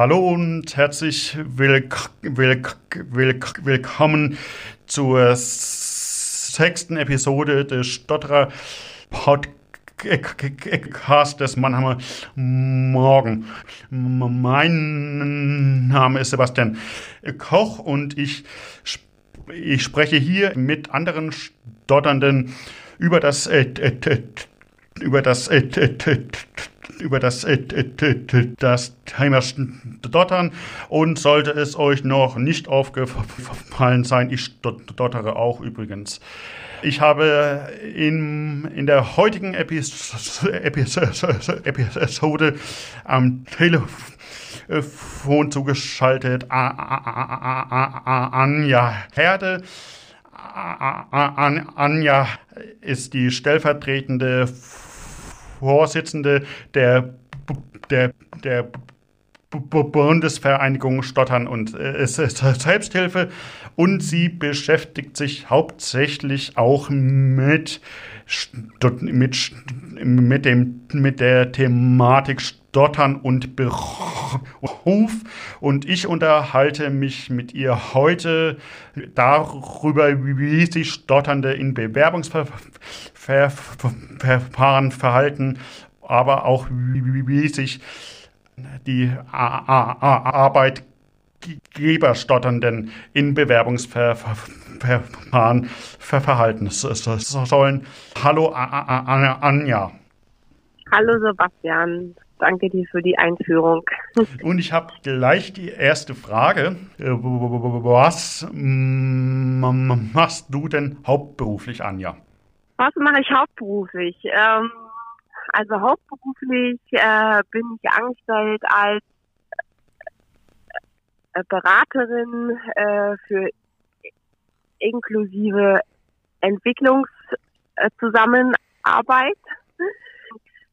Hallo und herzlich willk willk willk willkommen zur sechsten Episode des Stotterer Podcast des Mannheimer Morgen. Mein Name ist Sebastian Koch und ich, ich spreche hier mit anderen Stotternden über das über das über das, äh, das Thema Stottern und sollte es euch noch nicht aufgefallen sein, ich stottere auch übrigens. Ich habe in, in der heutigen Episode, Episode am Telefon zugeschaltet Anja Herde. Anja ist die stellvertretende Vorsitzende der, der, der Bundesvereinigung Stottern und äh, Selbsthilfe. Und sie beschäftigt sich hauptsächlich auch mit, mit, mit, dem, mit der Thematik Stottern und Beruf. Und ich unterhalte mich mit ihr heute darüber, wie sich Stotternde in Bewerbungsverfahren verhalten, aber auch wie, sich die Arbeitgeberstotternden in Bewerbungsverfahren verhalten sollen. Hallo Anja. Hallo Sebastian. Danke dir für die Einführung. Und ich habe gleich die erste Frage. Äh, was machst du denn hauptberuflich, Anja? Was mache ich hauptberuflich? Ähm, also hauptberuflich äh, bin ich angestellt als äh, Beraterin äh, für inklusive Entwicklungszusammenarbeit.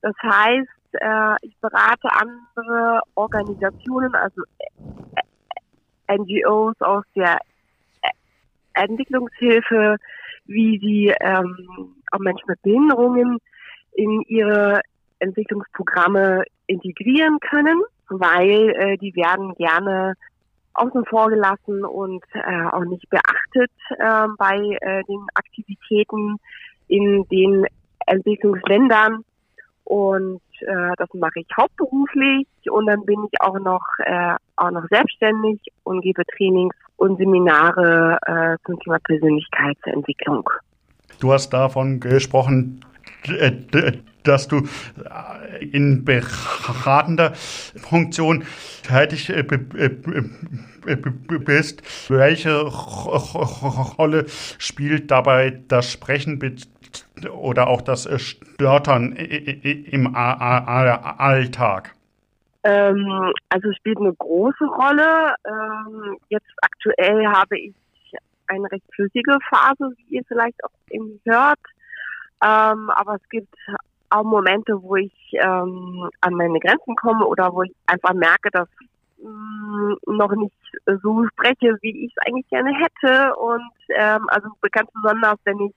Das heißt, äh, ich berate andere Organisationen, also NGOs aus der Entwicklungshilfe, wie sie ähm, auch Menschen mit Behinderungen in ihre Entwicklungsprogramme integrieren können, weil äh, die werden gerne außen vor gelassen und äh, auch nicht beachtet äh, bei äh, den Aktivitäten in den Entwicklungsländern. Und äh, das mache ich hauptberuflich und dann bin ich auch noch äh, auch noch selbstständig und gebe Trainings und Seminare äh, zum Thema Persönlichkeitsentwicklung. Du hast davon gesprochen, äh, dass du in beratender Funktion tätig äh, bist. Welche Rolle spielt dabei das Sprechen oder auch das äh, Stottern im Alltag? Ähm, also spielt eine große Rolle. Ähm, jetzt aktuell habe ich eine recht flüssige Phase, wie ihr vielleicht auch eben hört. Ähm, aber es gibt auch Momente, wo ich ähm, an meine Grenzen komme oder wo ich einfach merke, dass mh, mm, noch nicht so spreche, wie ich es eigentlich gerne hätte. Und ähm, also ganz besonders, wenn ich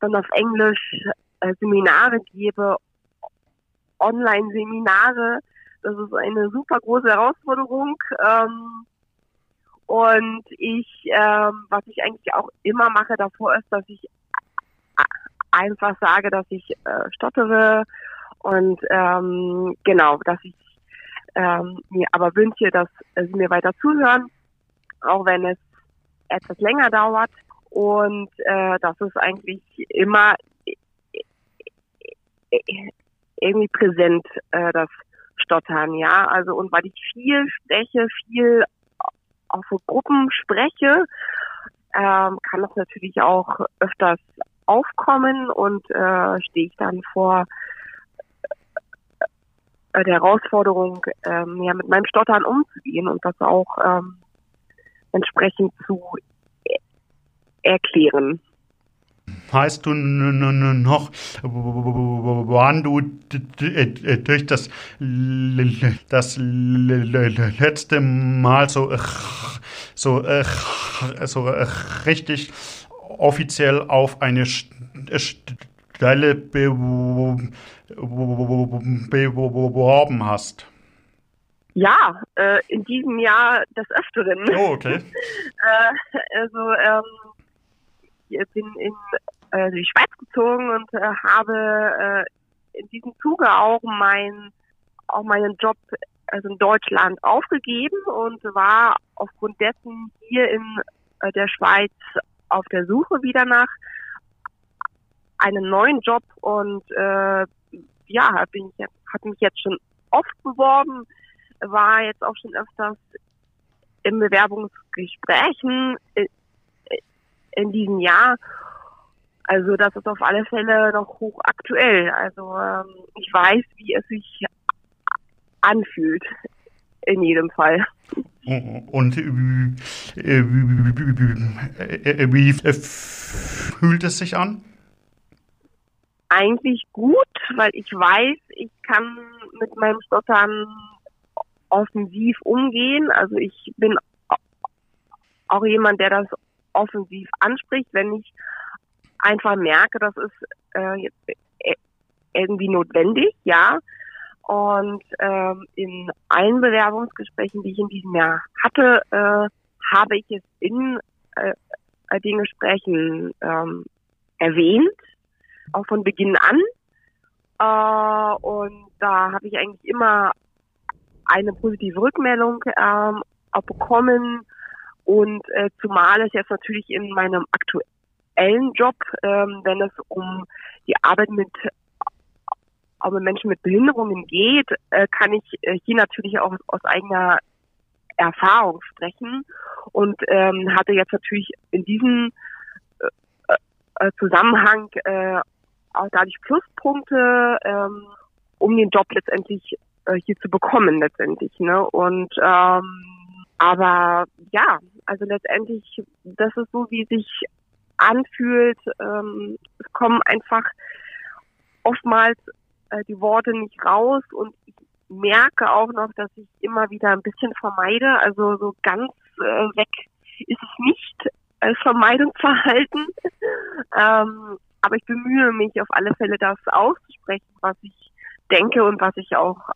dann auf Englisch äh, Seminare gebe, Online-Seminare. Das ist eine super große Herausforderung. Ähm, und ich, ähm, was ich eigentlich auch immer mache davor ist, dass ich einfach sage, dass ich äh, stottere und ähm, genau, dass ich ähm, mir aber wünsche, dass sie mir weiter zuhören, auch wenn es etwas länger dauert. Und äh, das ist eigentlich immer irgendwie präsent, äh, das Stottern, ja. Also und weil ich viel spreche, viel auch für Gruppen spreche, ähm, kann das natürlich auch öfters aufkommen und äh, stehe ich dann vor äh, der Herausforderung, ähm, ja, mit meinem Stottern umzugehen und das auch ähm, entsprechend zu erklären. Weißt du noch, wann du durch das, das letzte Mal so, so, so richtig offiziell auf eine Stelle beworben hast? Ja, äh, in diesem Jahr des Öfteren. Oh, okay. äh, also ähm, bin in äh, die Schweiz gezogen und äh, habe äh, in diesem Zuge auch mein auch meinen Job also in Deutschland aufgegeben und war aufgrund dessen hier in äh, der Schweiz auf der Suche wieder nach einem neuen Job und äh, ja, habe ich hab mich jetzt schon oft beworben, war jetzt auch schon öfters in Bewerbungsgesprächen in, diesem Jahr. Also das ist auf alle Fälle noch hochaktuell. Also ähm, ich weiß, wie es sich anfühlt. In jedem Fall. Und äh, wie fühlt es sich an? Eigentlich gut, weil ich weiß, ich kann mit meinem Stottern offensiv umgehen. Also ich bin auch jemand, der das offensiv anspricht, wenn ich einfach merke, das ist äh, irgendwie notwendig, ja. Und ähm, in allen Bewerbungsgesprächen, die ich in diesem Jahr hatte, äh, habe ich es in äh, den Gesprächen ähm, erwähnt, auch von Beginn an. Äh, und da habe ich eigentlich immer eine positive Rückmeldung ähm, bekommen. Und äh, zumal es jetzt natürlich in meinem aktuellen Job, ähm, wenn es um die Arbeit mit auch mit Menschen mit Behinderungen geht, äh, kann ich äh, hier natürlich auch aus eigener Erfahrung sprechen und ähm, hatte jetzt natürlich in diesem äh, äh, Zusammenhang äh, auch dadurch Pluspunkte, ähm, um den Job letztendlich äh, hier zu bekommen letztendlich. Ne? Und ähm, aber ja, also letztendlich, das ist so, wie sich anfühlt. Ähm, es kommen einfach oftmals äh, die Worte nicht raus und ich merke auch noch, dass ich immer wieder ein bisschen vermeide. Also so ganz äh, weg ist es nicht als Vermeidungsverhalten. ähm, aber ich bemühe mich auf alle Fälle, das auszusprechen, was ich denke und was ich auch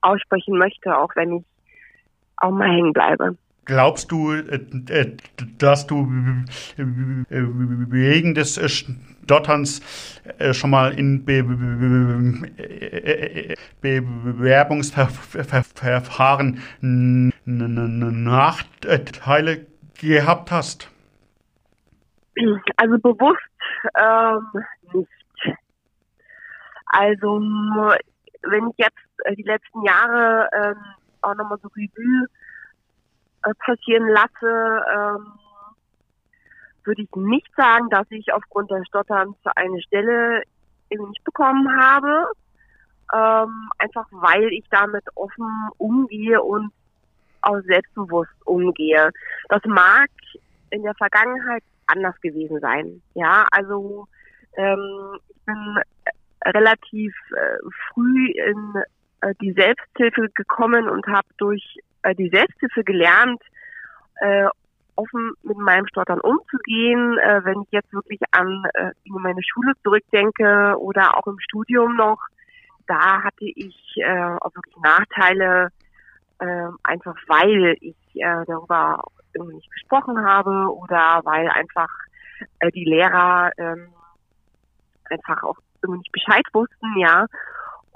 aussprechen möchte, auch wenn ich auch mal hängen bleibe. Glaubst du, äh, äh, dass du äh, wegen des Stotterns schon mal in Bewerbungsverfahren Nachteile gehabt hast? Also bewusst ähm, nicht. Also wenn ich jetzt die letzten Jahre ähm, auch nochmal so Revue äh, passieren lasse, ähm, würde ich nicht sagen, dass ich aufgrund des Stotterns eine Stelle eben nicht bekommen habe. Ähm, einfach weil ich damit offen umgehe und auch selbstbewusst umgehe. Das mag in der Vergangenheit anders gewesen sein. Ja, also ähm, ich bin relativ äh, früh in äh, die Selbsthilfe gekommen und habe durch äh, die Selbsthilfe gelernt, äh, offen mit meinem Stottern umzugehen. Äh, wenn ich jetzt wirklich an äh, meine Schule zurückdenke oder auch im Studium noch, da hatte ich äh, auch wirklich Nachteile, äh, einfach weil ich äh, darüber irgendwie nicht gesprochen habe oder weil einfach äh, die Lehrer äh, einfach auch irgendwie nicht Bescheid wussten, ja.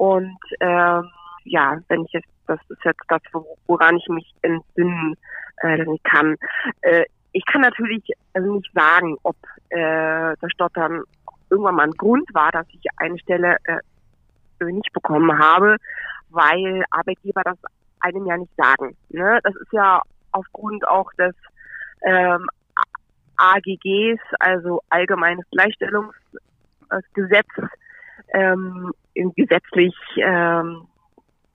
Und äh, ja, wenn ich jetzt das ist jetzt das, woran ich mich entsinnen äh, kann. Äh, ich kann natürlich also nicht sagen, ob äh, das Stottern irgendwann mal ein Grund war, dass ich eine Stelle äh, nicht bekommen habe, weil Arbeitgeber das einem ja nicht sagen. Ne? Das ist ja aufgrund auch des ähm, AGGs, also Allgemeines Gleichstellungsgesetz, ähm, gesetzlich ähm,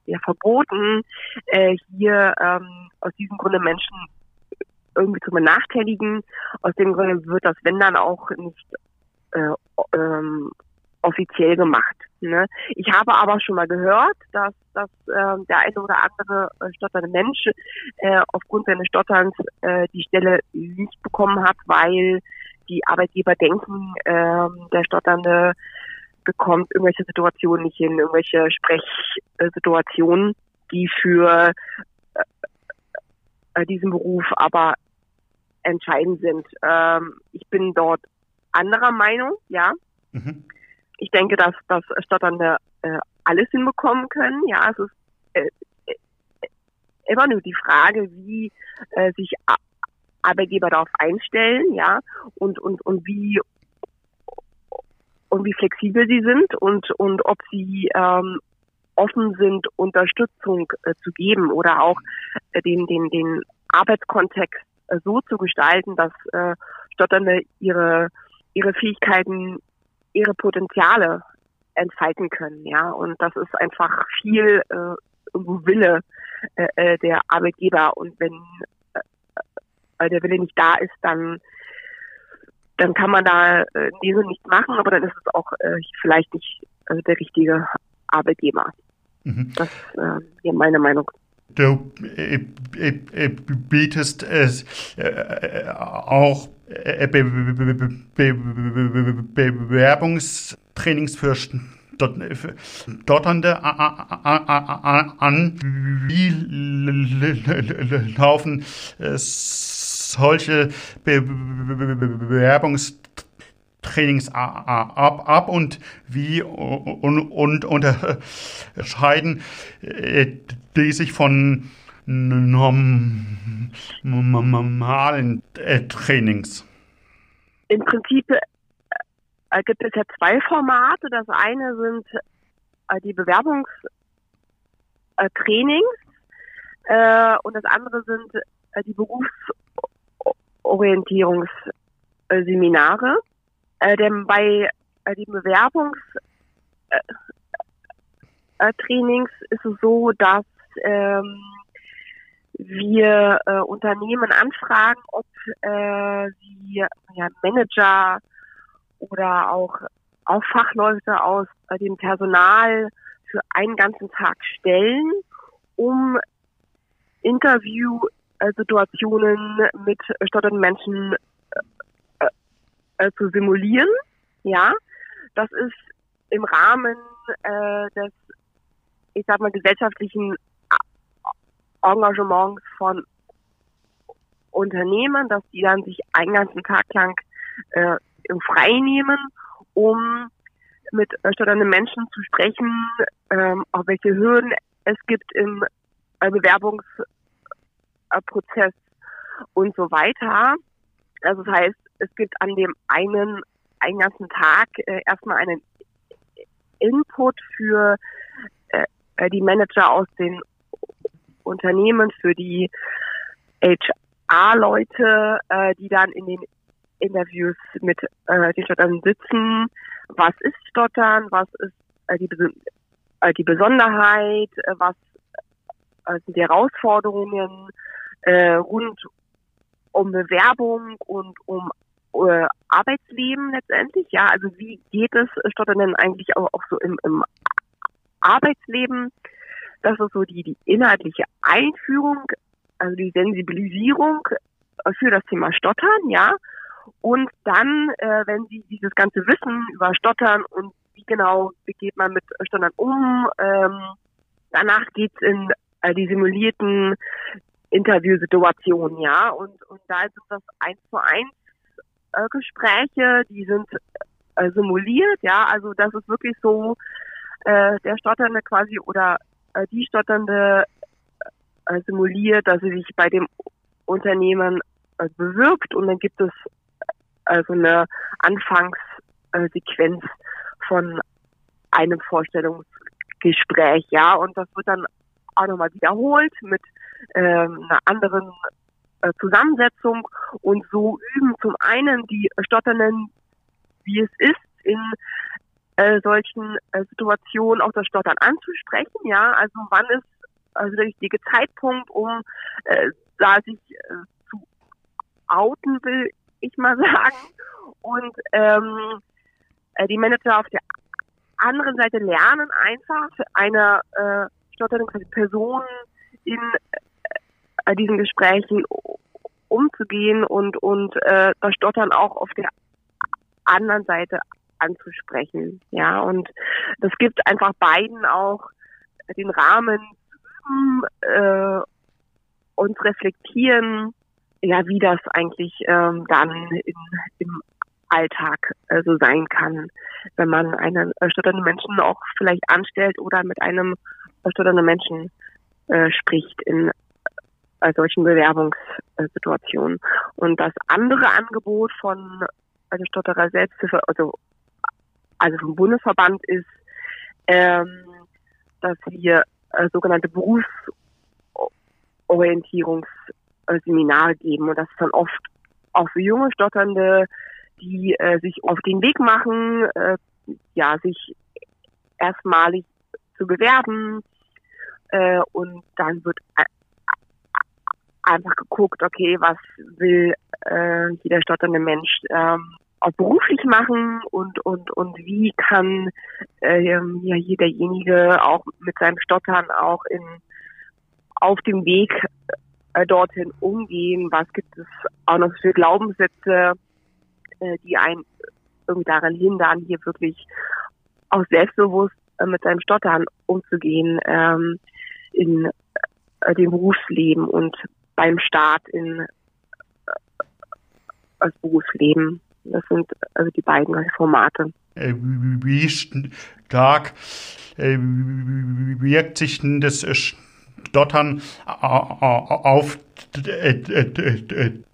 ja verboten, äh, hier ähm, aus diesem Grunde Menschen irgendwie zu benachteiligen. Aus dem Grunde wird das, wenn dann auch nicht äh, ähm, offiziell gemacht. Ne? Ich habe aber schon mal gehört, dass, dass äh, der eine oder andere äh, stotternde Mensch äh, aufgrund seines Stotterns äh, die Stelle nicht bekommen hat, weil die Arbeitgeber denken, äh, der Stotternde bekommt irgendwelche Situationen nicht hin, irgendwelche Sprechsituationen, die für äh, diesen Beruf aber entscheidend sind. Ähm, ich bin dort anderer Meinung, ja. Mhm. Ich denke, dass, dass Stotternde äh, alles hinbekommen können. Ja, es ist äh, äh, immer nur die Frage, wie äh, sich Arbeitgeber darauf einstellen, ja, und, und, und wie und wie flexibel sie sind und, und ob sie ähm, offen sind, Unterstützung äh, zu geben oder auch äh, den, den, den Arbeitskontext äh, so zu gestalten, dass äh, Stotternde ihre, ihre Fähigkeiten, ihre Potenziale entfalten können, ja. Und das ist einfach viel äh, Wille äh, äh, der Arbeitgeber. Und wenn äh, der Wille nicht da ist, dann dann kann man da äh, diese nicht machen, aber dann ist es auch äh, vielleicht nicht also der richtige Arbeitgeber. Mhm. Das ist äh, ja meine Meinung. Du äh, äh, äh bietest es äh, auch äh, Be Be Be Bewerbungstrainings für Stotternde an. Wie laufen solche Bewerbungstrainings ab, ab und wie und, und unterscheiden die sich von normalen Trainings? Im Prinzip äh, gibt es ja zwei Formate. Das eine sind äh, die Bewerbungstrainings äh, und das andere sind äh, die Berufsorientierungsseminare. Äh, denn bei äh, den Bewerbungstrainings ist es so, dass ähm, wir äh, Unternehmen anfragen, ob äh, sie ja, Manager oder auch, auch Fachleute aus äh, dem Personal für einen ganzen Tag stellen, um Interviewsituationen mit stotternden Menschen äh, äh, zu simulieren. Ja, das ist im Rahmen äh, des, ich sag mal, gesellschaftlichen Engagements von Unternehmen, dass die dann sich einen ganzen Tag lang äh, frei nehmen, um mit stotternden Menschen zu sprechen, ähm, auch welche Hürden es gibt im äh, Bewerbungsprozess und so weiter. Also das heißt, es gibt an dem einen, einen ganzen Tag äh, erstmal einen Input für äh, die Manager aus den Unternehmen, für die HR-Leute, äh, die dann in den Interviews mit äh, den Stottern sitzen. Was ist Stottern? Was ist äh, die, äh, die Besonderheit? Äh, was äh, sind die Herausforderungen äh, rund um Bewerbung und um äh, Arbeitsleben letztendlich? Ja, also wie geht es Stotternden eigentlich auch, auch so im, im Arbeitsleben? Das ist so die, die inhaltliche Einführung, also die Sensibilisierung für das Thema Stottern, ja. Und dann, äh, wenn Sie dieses ganze Wissen über Stottern und wie genau geht man mit Stottern um, ähm, danach geht's in äh, die simulierten Interviewsituationen, ja. Und, und da sind das eins zu eins äh, Gespräche, die sind äh, simuliert, ja. Also das ist wirklich so, äh, der Stotternde quasi oder äh, die Stotternde äh, simuliert, dass sie sich bei dem Unternehmen äh, bewirbt und dann gibt es also eine Anfangssequenz von einem Vorstellungsgespräch, ja, und das wird dann auch nochmal wiederholt mit ähm, einer anderen äh, Zusammensetzung und so üben zum einen die Stotternden, wie es ist, in äh, solchen äh, Situationen auch das Stottern anzusprechen, ja, also wann ist also der richtige Zeitpunkt, um äh, da sich äh, zu outen will ich mal sagen. Und ähm, äh, die Manager auf der anderen Seite lernen einfach eine äh, stotternde Person in äh, diesen Gesprächen umzugehen und und äh, das Stottern auch auf der anderen Seite anzusprechen. Ja, und das gibt einfach beiden auch den Rahmen äh, und reflektieren, ja, wie das eigentlich ähm, dann in, im Alltag äh, so sein kann, wenn man einen äh, stotternden Menschen auch vielleicht anstellt oder mit einem äh, stotternden Menschen äh, spricht in äh, solchen Bewerbungssituationen. Und das andere Angebot von also Stotterer Selbsthilfe, also also vom Bundesverband ist, ähm, dass wir äh, sogenannte Berufsorientierungsseminare geben und das ist dann oft auch für junge Stotternde, die äh, sich auf den Weg machen, äh, ja, sich erstmalig zu bewerben äh, und dann wird einfach geguckt, okay, was will äh, jeder stotternde Mensch ähm, auch beruflich machen und und und wie kann äh, ja hier derjenige auch mit seinem Stottern auch in auf dem Weg äh, dorthin umgehen, was gibt es auch noch für Glaubenssätze, äh, die einen irgendwie daran hindern, hier wirklich auch selbstbewusst äh, mit seinem Stottern umzugehen ähm, in äh, dem Berufsleben und beim Start in äh, das Berufsleben. Das sind also die beiden Formate. Äh, wie stark äh, wirkt sich denn das Stottern auf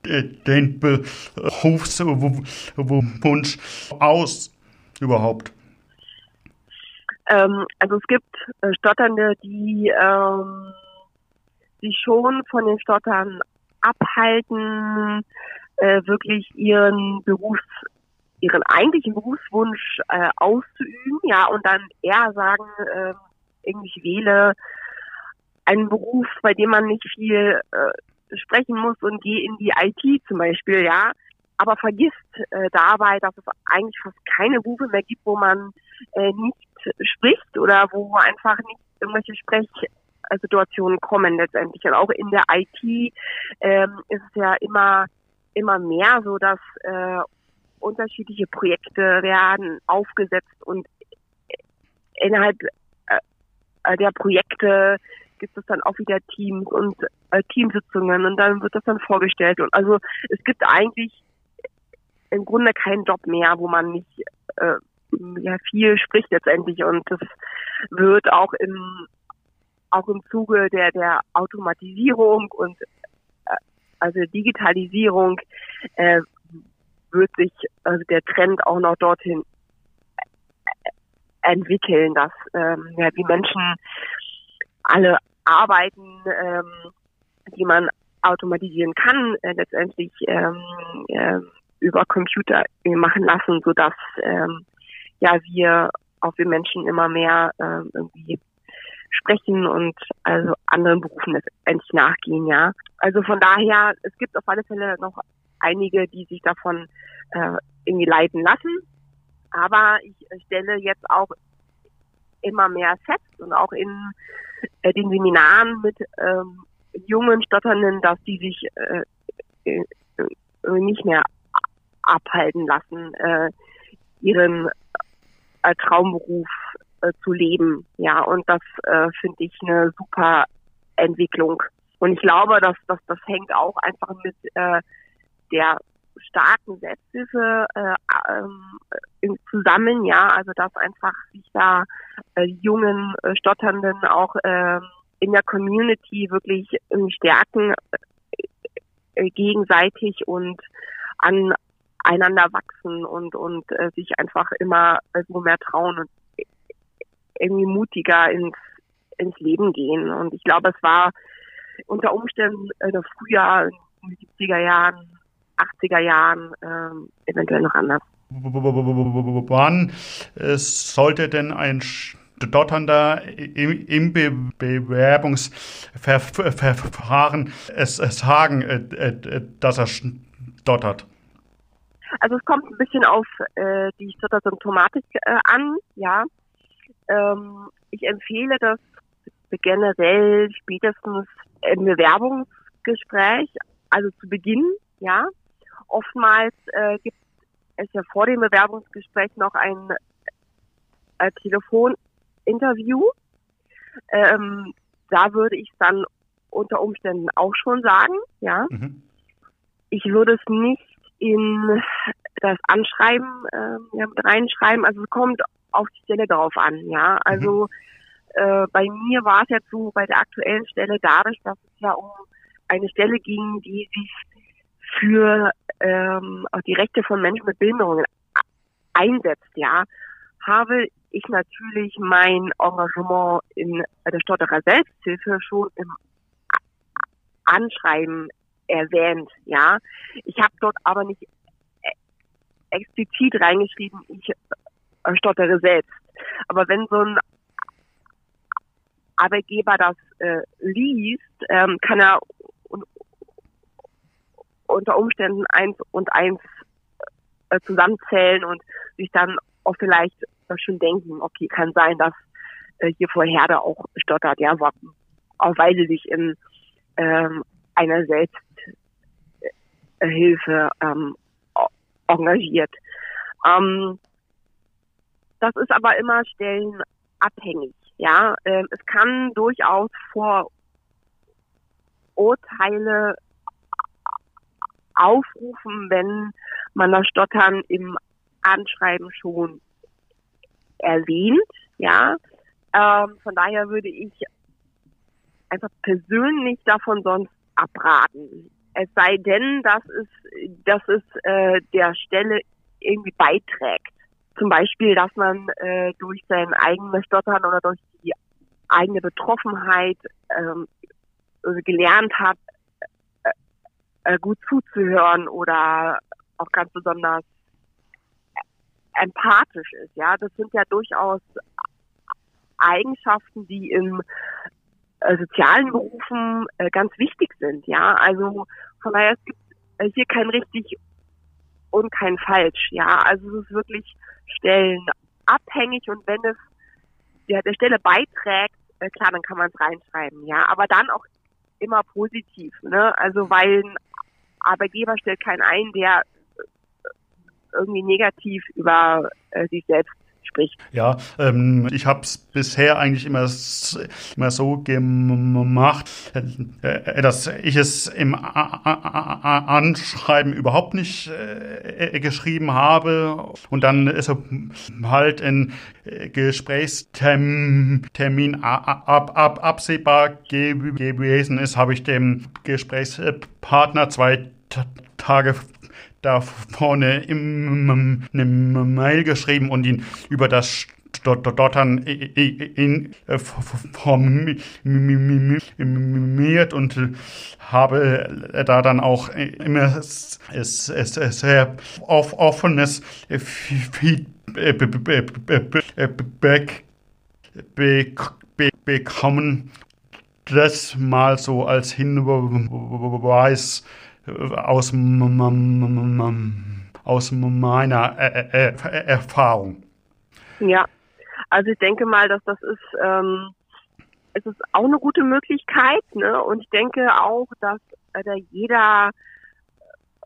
den Berufswunsch aus überhaupt? Ähm, also es gibt Stotternde, die ähm, sich schon von den Stottern abhalten, äh, wirklich ihren Berufs, ihren eigentlichen Berufswunsch äh, auszuüben, ja, und dann eher sagen, äh, irgendwie wähle einen Beruf, bei dem man nicht viel äh, sprechen muss und gehe in die IT zum Beispiel, ja, aber vergisst äh, dabei, dass es eigentlich fast keine Berufe mehr gibt, wo man äh, nicht spricht oder wo einfach nicht irgendwelche Sprechsituationen kommen letztendlich. Und auch in der IT ähm, ist es ja immer immer mehr so, dass äh, unterschiedliche Projekte werden aufgesetzt und innerhalb äh, der Projekte gibt es dann auch wieder Teams und äh, Teamsitzungen und dann wird das dann vorgestellt. Und also es gibt eigentlich im Grunde keinen Job mehr, wo man nicht äh, ja viel spricht letztendlich. Und das wird auch im auch im Zuge der der Automatisierung und also Digitalisierung äh, wird sich also der Trend auch noch dorthin entwickeln, dass ähm, ja, die Menschen alle Arbeiten, ähm, die man automatisieren kann, äh, letztendlich ähm, äh, über Computer machen lassen, so dass ähm, ja wir auch wir Menschen immer mehr äh, irgendwie sprechen und also anderen Berufen letztendlich nachgehen, ja. Also von daher, es gibt auf alle Fälle noch einige, die sich davon äh, irgendwie leiten lassen. Aber ich stelle jetzt auch immer mehr fest und auch in äh, den Seminaren mit ähm, jungen Stotternden, dass die sich äh, äh, nicht mehr abhalten lassen, äh, ihren äh, Traumberuf äh, zu leben. Ja, und das äh, finde ich eine super Entwicklung. Und ich glaube, dass, dass das hängt auch einfach mit äh, der starken Selbsthilfe äh, ähm, zusammen, ja, also dass einfach sich da äh, jungen äh, Stotternden auch äh, in der Community wirklich äh, stärken äh, gegenseitig und an einander wachsen und und äh, sich einfach immer äh, so mehr trauen und irgendwie mutiger ins ins Leben gehen. Und ich glaube, es war unter Umständen äh, früher in den 70er Jahren, 80er Jahren äh, eventuell noch anders. Wann äh, sollte denn ein Stotternder im, im Be Bewerbungsverfahren es, es sagen, äh, äh, dass er stottert? Also es kommt ein bisschen auf äh, die Stottersymptomatik äh, an, ja. Ähm, ich empfehle das generell spätestens im Bewerbungsgespräch, also zu Beginn, ja. Oftmals äh, gibt es ja vor dem Bewerbungsgespräch noch ein äh, Telefoninterview, ähm, da würde ich dann unter Umständen auch schon sagen, ja. Mhm. Ich würde es nicht in das Anschreiben äh, ja, mit reinschreiben. Also es kommt auf die Stelle drauf an, ja. Also mhm. äh, bei mir war es jetzt so bei der aktuellen Stelle dadurch, dass es ja um eine Stelle ging, die sich für ähm, die Rechte von Menschen mit Behinderungen einsetzt, ja, habe ich natürlich mein Engagement in der Stotterer Selbsthilfe schon im Anschreiben erwähnt, ja. Ich habe dort aber nicht explizit reingeschrieben, ich äh, stottere selbst. Aber wenn so ein Arbeitgeber das äh, liest, ähm, kann er unter Umständen eins und eins äh, zusammenzählen und sich dann auch vielleicht äh, schon denken, okay, kann sein, dass äh, hier vor Herde auch stottert, ja, auch weil sie sich in ähm, einer Selbsthilfe ähm, engagiert. Ähm, das ist aber immer stellenabhängig. Ja, ähm, es kann durchaus Vorurteile aufrufen, wenn man das Stottern im Anschreiben schon erwähnt. Ja, ähm, von daher würde ich einfach persönlich davon sonst abraten. Es sei denn, dass es, dass es äh, der Stelle irgendwie beiträgt. Zum Beispiel, dass man äh, durch sein eigenes Stottern oder durch die eigene Betroffenheit ähm, gelernt hat, äh, gut zuzuhören oder auch ganz besonders empathisch ist. Ja, das sind ja durchaus Eigenschaften, die im äh, sozialen Berufen äh, ganz wichtig sind. Ja, also von daher es gibt äh, hier kein richtig und kein falsch. Ja, also es ist wirklich stellenabhängig und wenn es der, der Stelle beiträgt, äh, klar, dann kann man es reinschreiben. Ja, aber dann auch immer positiv. Ne? Also weil Arbeitgeber stellt keinen ein, der äh, irgendwie negativ über äh, sich selbst spricht. Ja, ähm, ich habe es bisher eigentlich immer, immer so gemacht, äh, dass ich es im Anschreiben überhaupt nicht äh, geschrieben habe und dann ist halt ein Gesprächstermin ab, ab, absehbar gewesen ist, habe ich dem Gesprächspartner zwei Tage da vorne im, Mail geschrieben und ihn über das Stottern informiert und habe da dann auch immer sehr offenes Feedback bekommen. Das mal so als Hinweis aus, aus meiner Erfahrung. Ja, also ich denke mal, dass das ist, ähm, es ist auch eine gute Möglichkeit, ne? Und ich denke auch, dass äh, jeder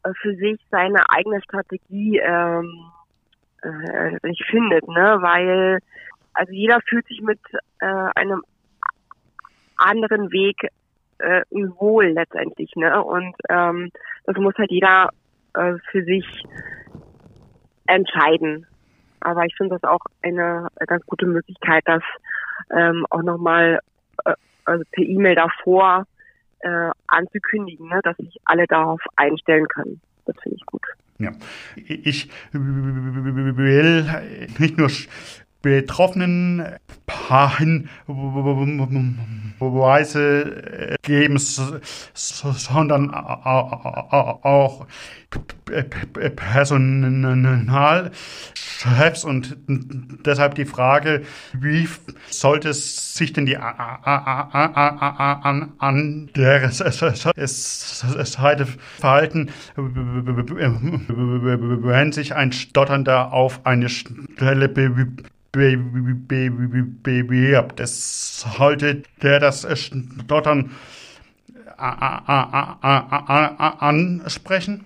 äh, für sich seine eigene Strategie ähm, äh, findet, ne? Weil also jeder fühlt sich mit äh, einem anderen Weg äh, wohl letztendlich, ne? Und ähm, das muss halt jeder äh, für sich entscheiden. Aber ich finde das auch eine ganz gute Möglichkeit, das ähm, auch nochmal äh, also per E-Mail davor äh, anzukündigen, ne? dass sich alle darauf einstellen können. Das finde ich gut. Ja, ich will nicht nur betroffenen Paaren Weise geben, sondern auch Personalchefs und deshalb die Frage, wie sollte sich denn die andere Seite verhalten, wenn sich ein Stotternder auf eine Stelle bewirbt. Es sollte der das Stottern ansprechen?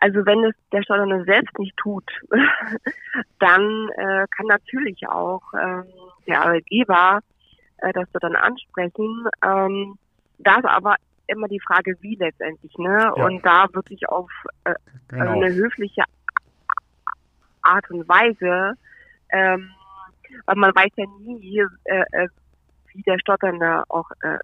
Also wenn es der Stotternde selbst nicht tut, dann äh, kann natürlich auch ähm, der Arbeitgeber äh, das dann ansprechen. Ähm, da ist aber immer die Frage, wie letztendlich, ne? Ja. Und da wirklich auf äh, Genau. also eine höfliche Art und Weise, ähm, weil man weiß ja nie, äh, äh, wie der Stotternde auch äh,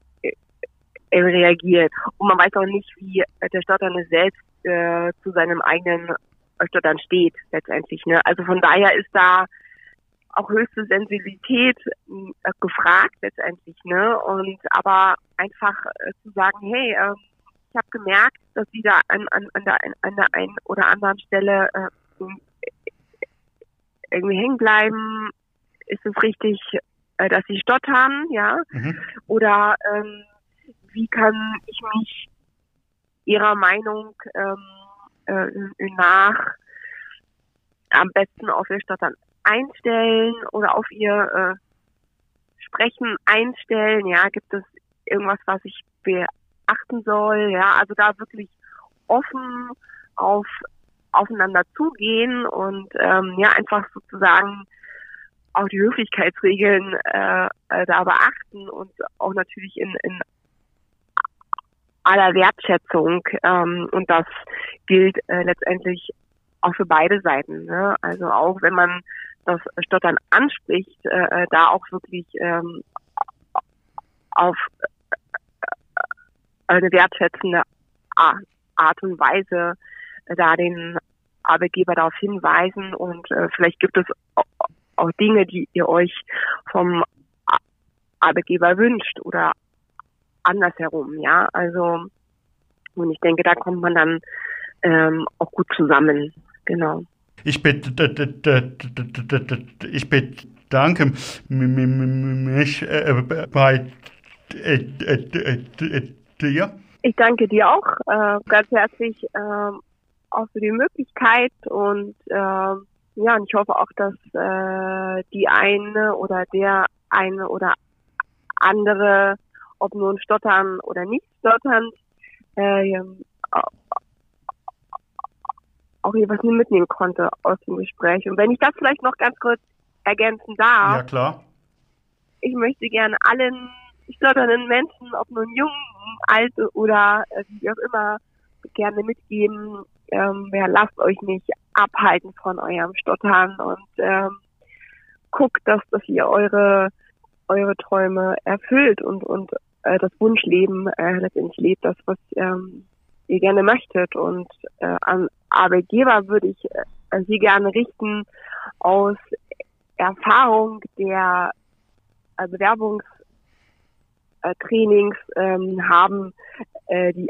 äh, reagiert. Und man weiß auch nicht, wie äh, der Stotternde selbst äh, zu seinem eigenen äh, Stottern steht, letztendlich. Ne? Also von daher ist da auch höchste Sensibilität äh, gefragt letztendlich, ne? Und aber einfach äh, zu sagen, hey, ähm, ich habe gemerkt, dass sie da an, an, an, der, an der einen oder anderen Stelle äh, irgendwie hängen bleiben. Ist es richtig, äh, dass sie stottern, ja? Mhm. Oder ähm, wie kann ich mich ihrer Meinung ähm, äh, nach am besten auf ihr Stottern einstellen oder auf ihr äh, Sprechen einstellen? Ja, gibt es irgendwas, was ich beachten soll? Ja, also da wirklich offen auf aufeinander zugehen und ähm, ja einfach sozusagen auch die Höflichkeitsregeln äh, äh, da beachten und auch natürlich in, in aller Wertschätzung ähm, und das gilt äh, letztendlich auch für beide Seiten. Ne? Also auch wenn man das Stottern anspricht, äh, da auch wirklich ähm, auf äh, eine wertschätzende Art und Weise äh, da den Arbeitgeber darauf hinweisen und äh, vielleicht gibt es auch Dinge, die ihr euch vom Arbeitgeber wünscht oder andersherum, ja. Also und ich denke, da kommt man dann ähm, auch gut zusammen, genau. Ich, ich bedanke mich bei dir. Ich danke dir auch äh, ganz herzlich äh, auch für die Möglichkeit und äh, ja, und ich hoffe auch, dass äh, die eine oder der eine oder andere, ob nun stottern oder nicht stottern, äh, auch hier was mitnehmen konnte aus dem Gespräch. Und wenn ich das vielleicht noch ganz kurz ergänzen darf. Ja, klar. Ich möchte gerne allen stotternden Menschen, ob nun jung, alt oder äh, wie auch immer, gerne mitgeben, ähm, ja, lasst euch nicht abhalten von eurem Stottern und ähm, guckt, dass, dass ihr eure eure Träume erfüllt und und äh, das Wunschleben äh, letztendlich lebt, das was ähm, ihr gerne möchtet. Und äh, an Arbeitgeber würde ich äh, sie gerne richten aus Erfahrung der äh, Bewerbungs äh, Trainings ähm, haben äh, die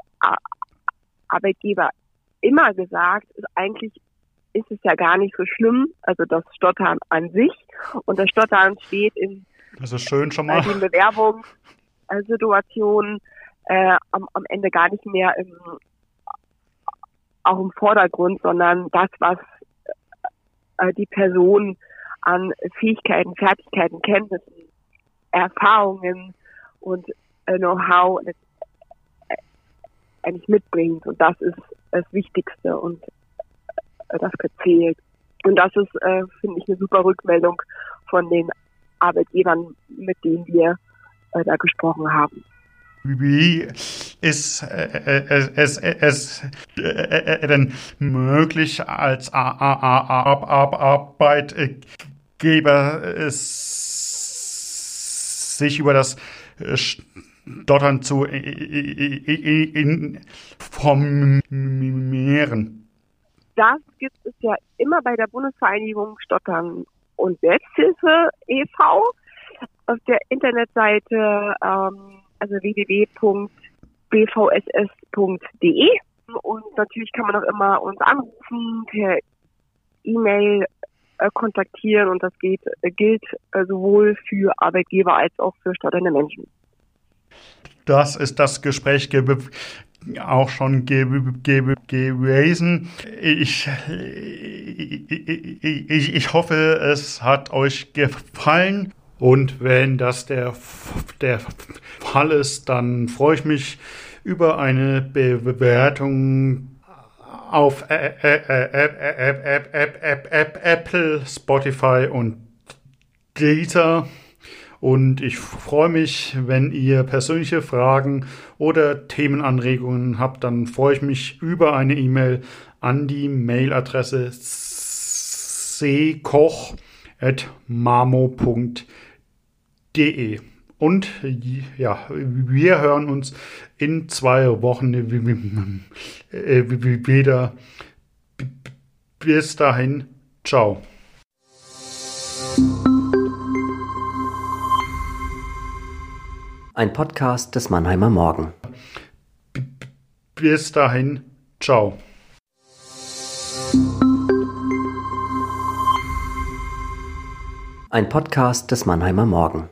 Arbeitgeber immer gesagt, eigentlich ist es ja gar nicht so schlimm, also das Stottern an sich. Und das Stottern steht in das ist schön schon mal. Äh, den Bewerbungssituationen äh, am, am Ende gar nicht mehr im, auch im Vordergrund, sondern das, was äh, die Person an Fähigkeiten, Fertigkeiten, Kenntnissen, Erfahrungen und äh, Know-how äh, eigentlich mitbringt. Und das ist das Wichtigste und äh, das gezählt. Und das ist, äh, finde ich, eine super Rückmeldung von den Arbeitgebern, mit denen wir äh, da gesprochen haben. Wie ist äh, es, es, es äh, denn möglich, als Arbeitgeber sich über das Stottern zu informieren? Das gibt es ja immer bei der Bundesvereinigung Stottern und Selbsthilfe e.V. auf der Internetseite ähm, also www.bvss.de und natürlich kann man auch immer uns anrufen, per E-Mail äh, kontaktieren und das geht, äh, gilt äh, sowohl für Arbeitgeber als auch für stotternde Menschen. Das ist das Gespräch auch schon ge ge gewesen. Ich, ich, ich hoffe, es hat euch gefallen. Und wenn das der, der Fall ist, dann freue ich mich über eine Bewertung auf Apple, Spotify und Deezer. Und ich freue mich, wenn ihr persönliche Fragen oder Themenanregungen habt, dann freue ich mich über eine E-Mail an die Mailadresse ckoch.mamo.de. Und ja, wir hören uns in zwei Wochen wieder. Bis dahin, ciao. Ein Podcast des Mannheimer Morgen. Bis dahin, ciao. Ein Podcast des Mannheimer Morgen.